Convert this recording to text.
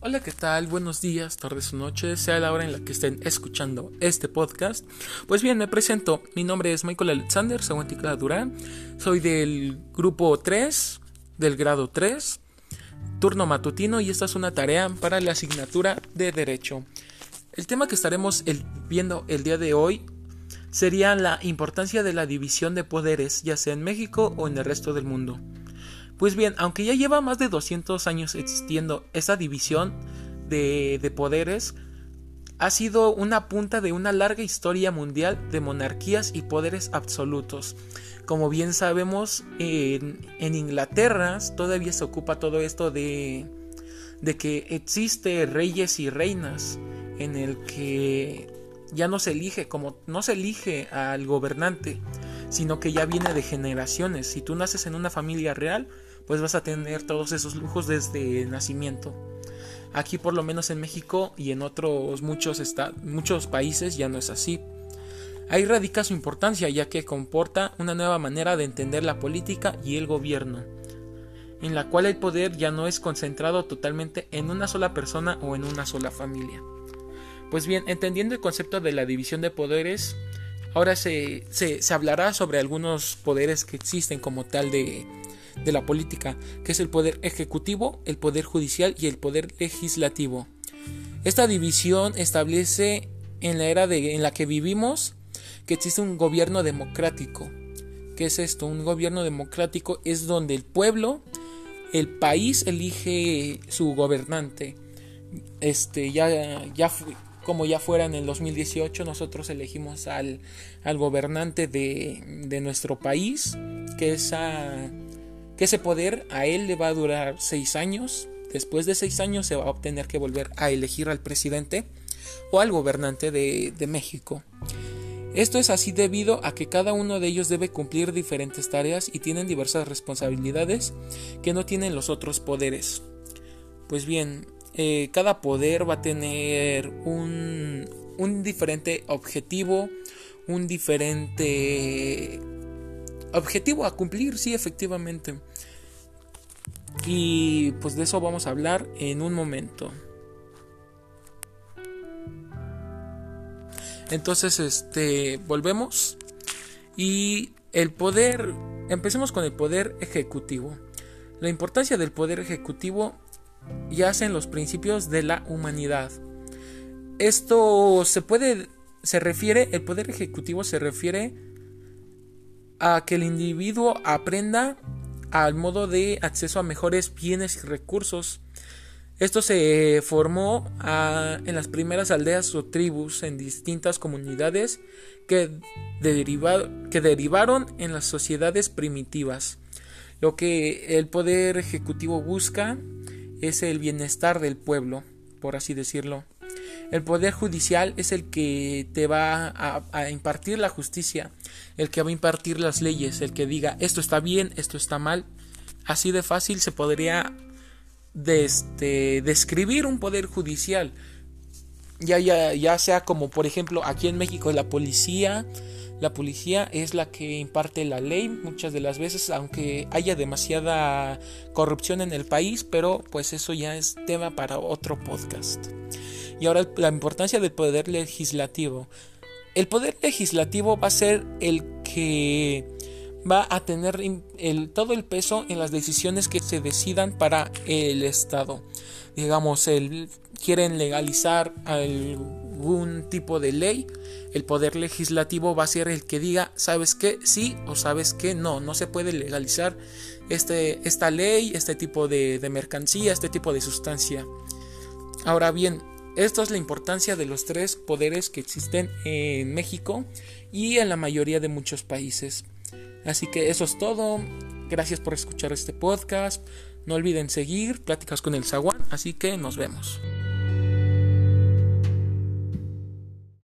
Hola, ¿qué tal? Buenos días, tardes o noches, sea la hora en la que estén escuchando este podcast. Pues bien, me presento. Mi nombre es Michael Alexander Saguantica Durán. Soy del grupo 3, del grado 3, turno matutino, y esta es una tarea para la asignatura de Derecho. El tema que estaremos viendo el día de hoy sería la importancia de la división de poderes, ya sea en México o en el resto del mundo. Pues bien, aunque ya lleva más de 200 años existiendo esa división de, poderes, ha sido una punta de una larga historia mundial de monarquías y poderes absolutos. Como bien sabemos, en, Inglaterra todavía se ocupa todo esto de, de que existe reyes y reinas en el que ya no se elige como no se elige al gobernante, sino que ya viene de generaciones. Si tú naces en una familia real, pues vas a tener todos esos lujos desde nacimiento. Aquí por lo menos en México y en otros muchos, muchos países ya no es así. Ahí radica su importancia ya que comporta una nueva manera de entender la política y el gobierno, en la cual el poder ya no es concentrado totalmente en una sola persona o en una sola familia. Pues bien, entendiendo el concepto de la división de poderes, ahora se, se, se hablará sobre algunos poderes que existen como tal de, de la política, que es el poder ejecutivo, el poder judicial y el poder legislativo. Esta división establece en la era de, en la que vivimos que existe un gobierno democrático. ¿Qué es esto? Un gobierno democrático es donde el pueblo, el país elige su gobernante. Este ya ya como ya fuera en el 2018 nosotros elegimos al, al gobernante de, de nuestro país, que es a que ese poder a él le va a durar seis años. Después de seis años se va a obtener que volver a elegir al presidente o al gobernante de, de México. Esto es así debido a que cada uno de ellos debe cumplir diferentes tareas y tienen diversas responsabilidades que no tienen los otros poderes. Pues bien, eh, cada poder va a tener un, un diferente objetivo, un diferente objetivo a cumplir, sí, efectivamente. Y pues de eso vamos a hablar en un momento. Entonces, este, volvemos. Y el poder, empecemos con el poder ejecutivo. La importancia del poder ejecutivo yace en los principios de la humanidad. Esto se puede, se refiere, el poder ejecutivo se refiere a que el individuo aprenda al modo de acceso a mejores bienes y recursos. Esto se formó ah, en las primeras aldeas o tribus en distintas comunidades que, que derivaron en las sociedades primitivas. Lo que el poder ejecutivo busca es el bienestar del pueblo, por así decirlo. El poder judicial es el que te va a, impartir la justicia, el que va a impartir las leyes, el que diga esto está bien, esto está mal. Así de fácil se podría este, describir un poder judicial. Ya, ya, ya sea como por ejemplo aquí en México la policía, la policía es la que imparte la ley muchas de las veces, aunque haya demasiada corrupción en el país, pero pues eso ya es tema para otro podcast. Y ahora la importancia del poder legislativo. El poder legislativo va a ser el que va a tener todo el peso en las decisiones que se decidan para el Estado. Digamos, el, quieren legalizar algún tipo de ley, el poder legislativo va a ser el que diga, sabes que sí o sabes que no, no se puede legalizar este, esta ley, este tipo de, de mercancía, este tipo de sustancia. Ahora bien, esto es la importancia de los tres poderes que existen en México y en la mayoría de muchos países. Así que eso es todo. Gracias por escuchar este podcast. No olviden seguir Pláticas con el Zaguán. Así que nos vemos.